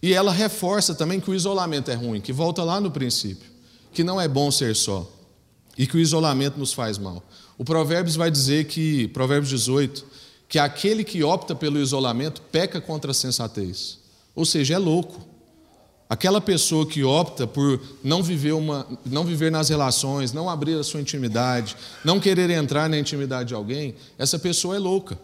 E ela reforça também que o isolamento é ruim, que volta lá no princípio, que não é bom ser só e que o isolamento nos faz mal. O Provérbios vai dizer que, Provérbios 18, que aquele que opta pelo isolamento peca contra a sensatez. Ou seja, é louco. Aquela pessoa que opta por não viver, uma, não viver nas relações, não abrir a sua intimidade, não querer entrar na intimidade de alguém, essa pessoa é louca.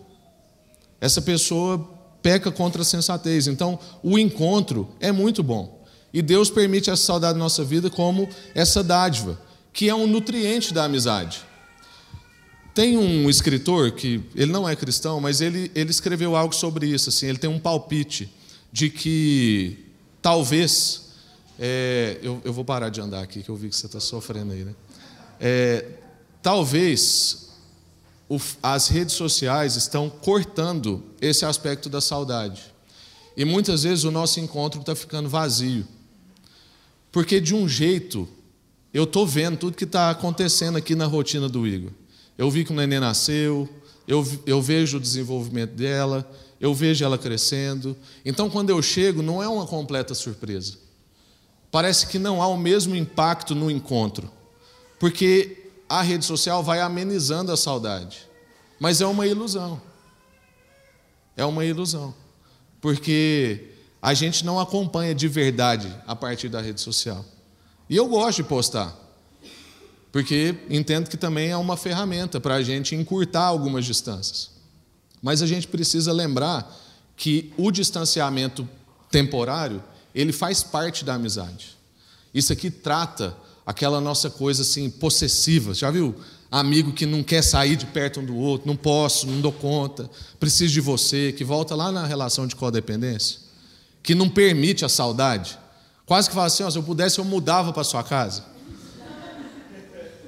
Essa pessoa peca contra a sensatez. Então, o encontro é muito bom. E Deus permite essa saudade na nossa vida como essa dádiva, que é um nutriente da amizade. Tem um escritor que ele não é cristão, mas ele, ele escreveu algo sobre isso. Assim, ele tem um palpite de que Talvez, é, eu, eu, vou parar de andar aqui, que eu vi que você está sofrendo aí, né? É, talvez o, as redes sociais estão cortando esse aspecto da saudade. E muitas vezes o nosso encontro está ficando vazio. Porque de um jeito, eu estou vendo tudo que está acontecendo aqui na rotina do Igor. Eu vi que o neném nasceu, eu, eu vejo o desenvolvimento dela, eu vejo ela crescendo. Então, quando eu chego, não é uma completa surpresa. Parece que não há o mesmo impacto no encontro, porque a rede social vai amenizando a saudade. Mas é uma ilusão. É uma ilusão. Porque a gente não acompanha de verdade a partir da rede social. E eu gosto de postar, porque entendo que também é uma ferramenta para a gente encurtar algumas distâncias. Mas a gente precisa lembrar que o distanciamento temporário, ele faz parte da amizade. Isso aqui trata aquela nossa coisa assim possessiva. Já viu? Amigo que não quer sair de perto um do outro, não posso, não dou conta, preciso de você, que volta lá na relação de codependência, que não permite a saudade. Quase que fala assim: oh, se eu pudesse, eu mudava para sua casa.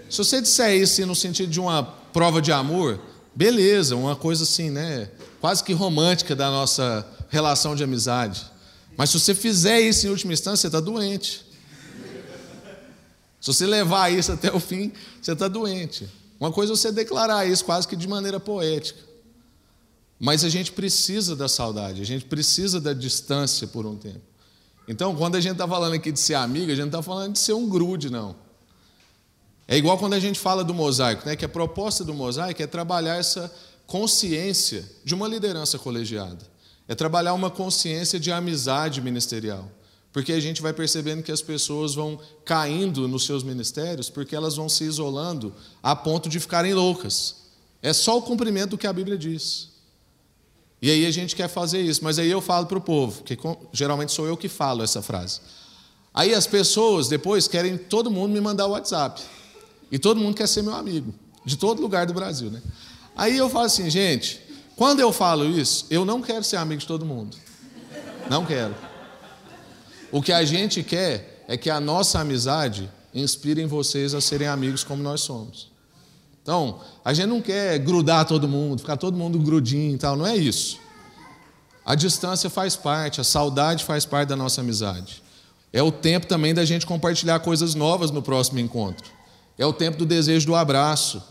Se você disser isso no sentido de uma prova de amor, beleza, uma coisa assim, né? Quase que romântica da nossa relação de amizade. Mas se você fizer isso em última instância, você está doente. Se você levar isso até o fim, você está doente. Uma coisa é você declarar isso quase que de maneira poética. Mas a gente precisa da saudade, a gente precisa da distância por um tempo. Então, quando a gente está falando aqui de ser amigo, a gente não está falando de ser um grude, não. É igual quando a gente fala do mosaico, né? que a proposta do mosaico é trabalhar essa consciência de uma liderança colegiada. É trabalhar uma consciência de amizade ministerial. Porque a gente vai percebendo que as pessoas vão caindo nos seus ministérios porque elas vão se isolando a ponto de ficarem loucas. É só o cumprimento do que a Bíblia diz. E aí a gente quer fazer isso, mas aí eu falo para o povo, que geralmente sou eu que falo essa frase. Aí as pessoas depois querem todo mundo me mandar o WhatsApp. E todo mundo quer ser meu amigo, de todo lugar do Brasil, né? Aí eu falo assim, gente, quando eu falo isso, eu não quero ser amigo de todo mundo. Não quero. O que a gente quer é que a nossa amizade inspire em vocês a serem amigos como nós somos. Então, a gente não quer grudar todo mundo, ficar todo mundo grudinho e tal, não é isso. A distância faz parte, a saudade faz parte da nossa amizade. É o tempo também da gente compartilhar coisas novas no próximo encontro. É o tempo do desejo do abraço.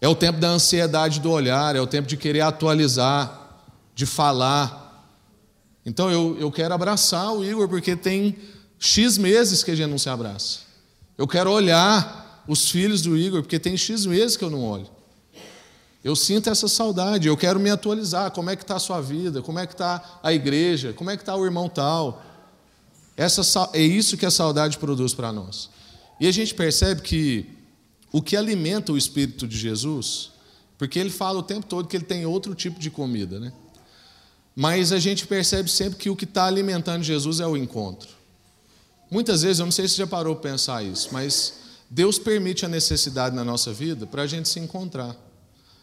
É o tempo da ansiedade do olhar. É o tempo de querer atualizar, de falar. Então eu, eu quero abraçar o Igor, porque tem X meses que a gente não se abraça. Eu quero olhar os filhos do Igor, porque tem X meses que eu não olho. Eu sinto essa saudade, eu quero me atualizar. Como é que está a sua vida? Como é que está a igreja? Como é que está o irmão tal? Essa, é isso que a saudade produz para nós. E a gente percebe que o que alimenta o Espírito de Jesus, porque ele fala o tempo todo que ele tem outro tipo de comida, né? Mas a gente percebe sempre que o que está alimentando Jesus é o encontro. Muitas vezes, eu não sei se você já parou para pensar isso, mas Deus permite a necessidade na nossa vida para a gente se encontrar.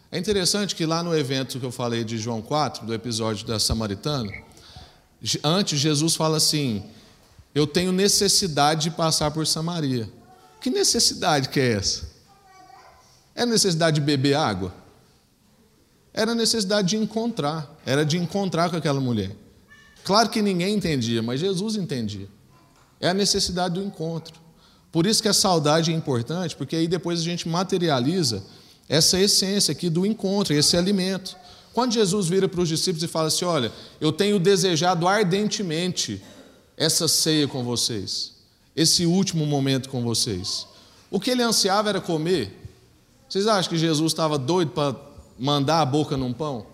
É interessante que lá no evento que eu falei de João 4, do episódio da Samaritana, antes Jesus fala assim: Eu tenho necessidade de passar por Samaria. Que necessidade que é essa? É necessidade de beber água? era necessidade de encontrar, era de encontrar com aquela mulher. Claro que ninguém entendia, mas Jesus entendia. É a necessidade do encontro. Por isso que a saudade é importante, porque aí depois a gente materializa essa essência aqui do encontro, esse alimento. Quando Jesus vira para os discípulos e fala assim: Olha, eu tenho desejado ardentemente essa ceia com vocês, esse último momento com vocês. O que ele ansiava era comer. Vocês acham que Jesus estava doido para mandar a boca num pão?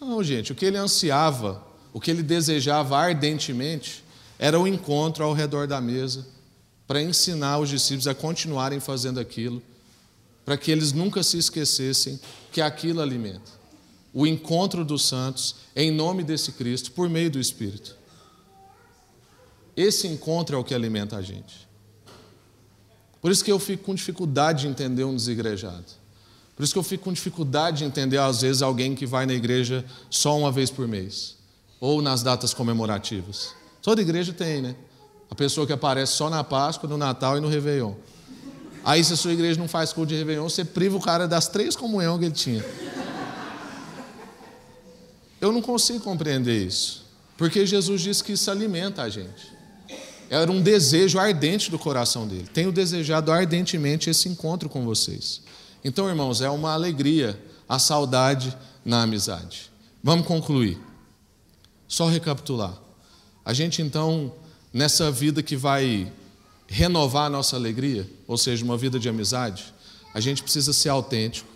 Não, gente, o que ele ansiava, o que ele desejava ardentemente, era o encontro ao redor da mesa, para ensinar os discípulos a continuarem fazendo aquilo, para que eles nunca se esquecessem que aquilo alimenta. O encontro dos santos em nome desse Cristo, por meio do Espírito. Esse encontro é o que alimenta a gente. Por isso que eu fico com dificuldade de entender um desigrejado. Por isso que eu fico com dificuldade de entender, às vezes, alguém que vai na igreja só uma vez por mês, ou nas datas comemorativas. Toda igreja tem, né? A pessoa que aparece só na Páscoa, no Natal e no Réveillon. Aí, se a sua igreja não faz culto de Réveillon, você priva o cara das três comunhões que ele tinha. eu não consigo compreender isso, porque Jesus disse que isso alimenta a gente. Era um desejo ardente do coração dele. Tenho desejado ardentemente esse encontro com vocês. Então, irmãos, é uma alegria a saudade na amizade. Vamos concluir. Só recapitular. A gente então, nessa vida que vai renovar a nossa alegria, ou seja, uma vida de amizade, a gente precisa ser autêntico,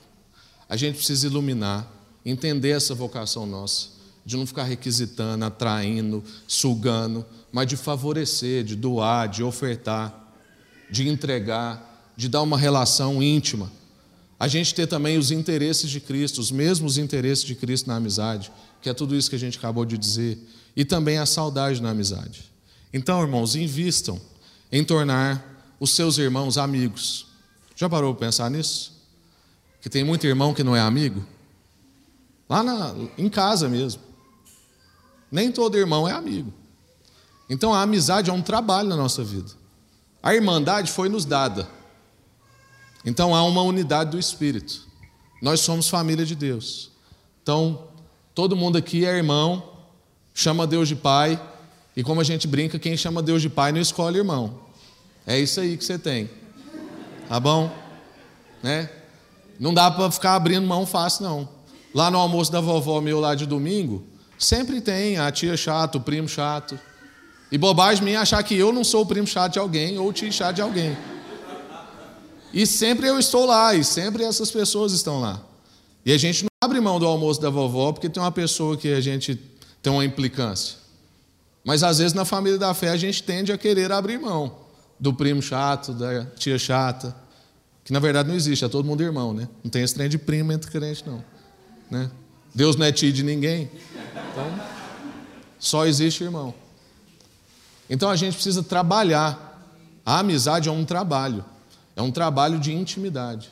a gente precisa iluminar, entender essa vocação nossa, de não ficar requisitando, atraindo, sugando, mas de favorecer, de doar, de ofertar, de entregar, de dar uma relação íntima. A gente ter também os interesses de Cristo, os mesmos interesses de Cristo na amizade, que é tudo isso que a gente acabou de dizer, e também a saudade na amizade. Então, irmãos, invistam em tornar os seus irmãos amigos. Já parou para pensar nisso? Que tem muito irmão que não é amigo? Lá na, em casa mesmo. Nem todo irmão é amigo. Então a amizade é um trabalho na nossa vida. A irmandade foi nos dada. Então há uma unidade do Espírito. Nós somos família de Deus. Então, todo mundo aqui é irmão, chama Deus de Pai, e como a gente brinca, quem chama Deus de Pai não escolhe irmão. É isso aí que você tem. Tá bom? Né? Não dá para ficar abrindo mão fácil, não. Lá no almoço da vovó meu lá de domingo, sempre tem a tia chata, o primo chato. E bobagem minha achar que eu não sou o primo chato de alguém ou o tio chato de alguém. E sempre eu estou lá, e sempre essas pessoas estão lá. E a gente não abre mão do almoço da vovó porque tem uma pessoa que a gente tem uma implicância. Mas às vezes na família da fé a gente tende a querer abrir mão do primo chato, da tia chata, que na verdade não existe, é todo mundo irmão, né? Não tem trem de primo entre crente, não. Né? Deus não é tio de ninguém. Então, só existe irmão. Então a gente precisa trabalhar. A amizade é um trabalho, é um trabalho de intimidade,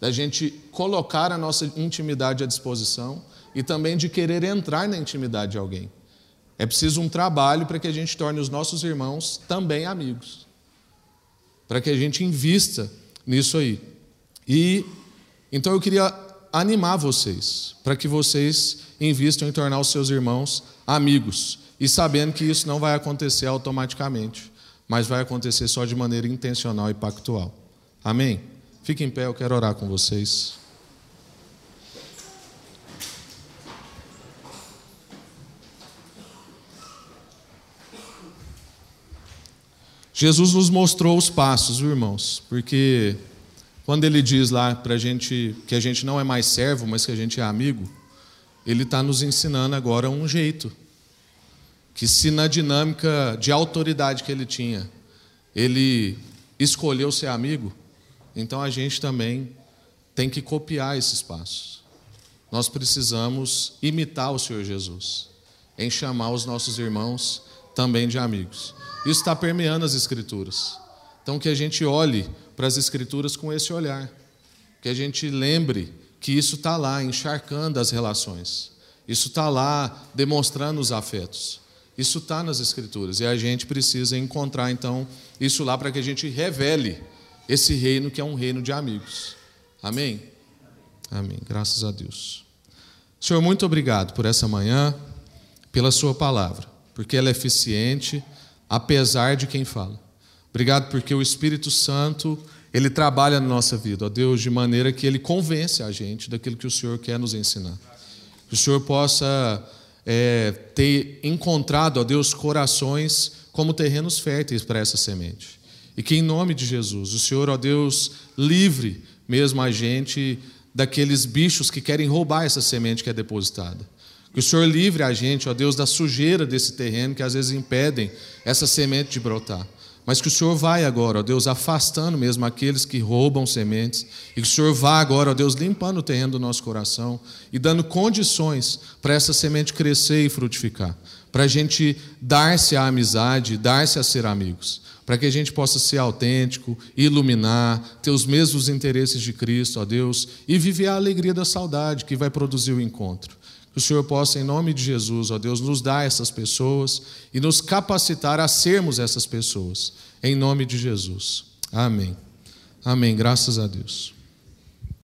da gente colocar a nossa intimidade à disposição e também de querer entrar na intimidade de alguém. É preciso um trabalho para que a gente torne os nossos irmãos também amigos, para que a gente invista nisso aí. E então eu queria animar vocês, para que vocês invistam em tornar os seus irmãos amigos e sabendo que isso não vai acontecer automaticamente, mas vai acontecer só de maneira intencional e pactual. Amém? Fique em pé, eu quero orar com vocês. Jesus nos mostrou os passos, irmãos, porque quando ele diz lá para a gente que a gente não é mais servo, mas que a gente é amigo, ele está nos ensinando agora um jeito que se na dinâmica de autoridade que ele tinha, ele escolheu ser amigo, então a gente também tem que copiar esses passos. Nós precisamos imitar o Senhor Jesus, em chamar os nossos irmãos também de amigos. Isso está permeando as Escrituras. Então, que a gente olhe para as Escrituras com esse olhar, que a gente lembre que isso está lá encharcando as relações, isso está lá demonstrando os afetos. Isso está nas Escrituras e a gente precisa encontrar então isso lá para que a gente revele esse reino que é um reino de amigos. Amém? Amém. Graças a Deus. Senhor, muito obrigado por essa manhã, pela Sua palavra, porque ela é eficiente, apesar de quem fala. Obrigado porque o Espírito Santo, ele trabalha na nossa vida, ó Deus, de maneira que ele convence a gente daquilo que o Senhor quer nos ensinar. Que o Senhor possa é, ter encontrado, ó Deus, corações como terrenos férteis para essa semente. E que em nome de Jesus, o Senhor, ó Deus, livre mesmo a gente daqueles bichos que querem roubar essa semente que é depositada. Que o Senhor livre a gente, ó Deus, da sujeira desse terreno que às vezes impedem essa semente de brotar. Mas que o Senhor vai agora, ó Deus, afastando mesmo aqueles que roubam sementes. E que o Senhor vá agora, ó Deus, limpando o terreno do nosso coração e dando condições para essa semente crescer e frutificar. Para a gente dar-se à amizade, dar-se a ser amigos. Para que a gente possa ser autêntico, iluminar, ter os mesmos interesses de Cristo, ó Deus, e viver a alegria da saudade que vai produzir o encontro. Que o Senhor possa, em nome de Jesus, ó Deus, nos dar essas pessoas e nos capacitar a sermos essas pessoas. Em nome de Jesus. Amém. Amém. Graças a Deus.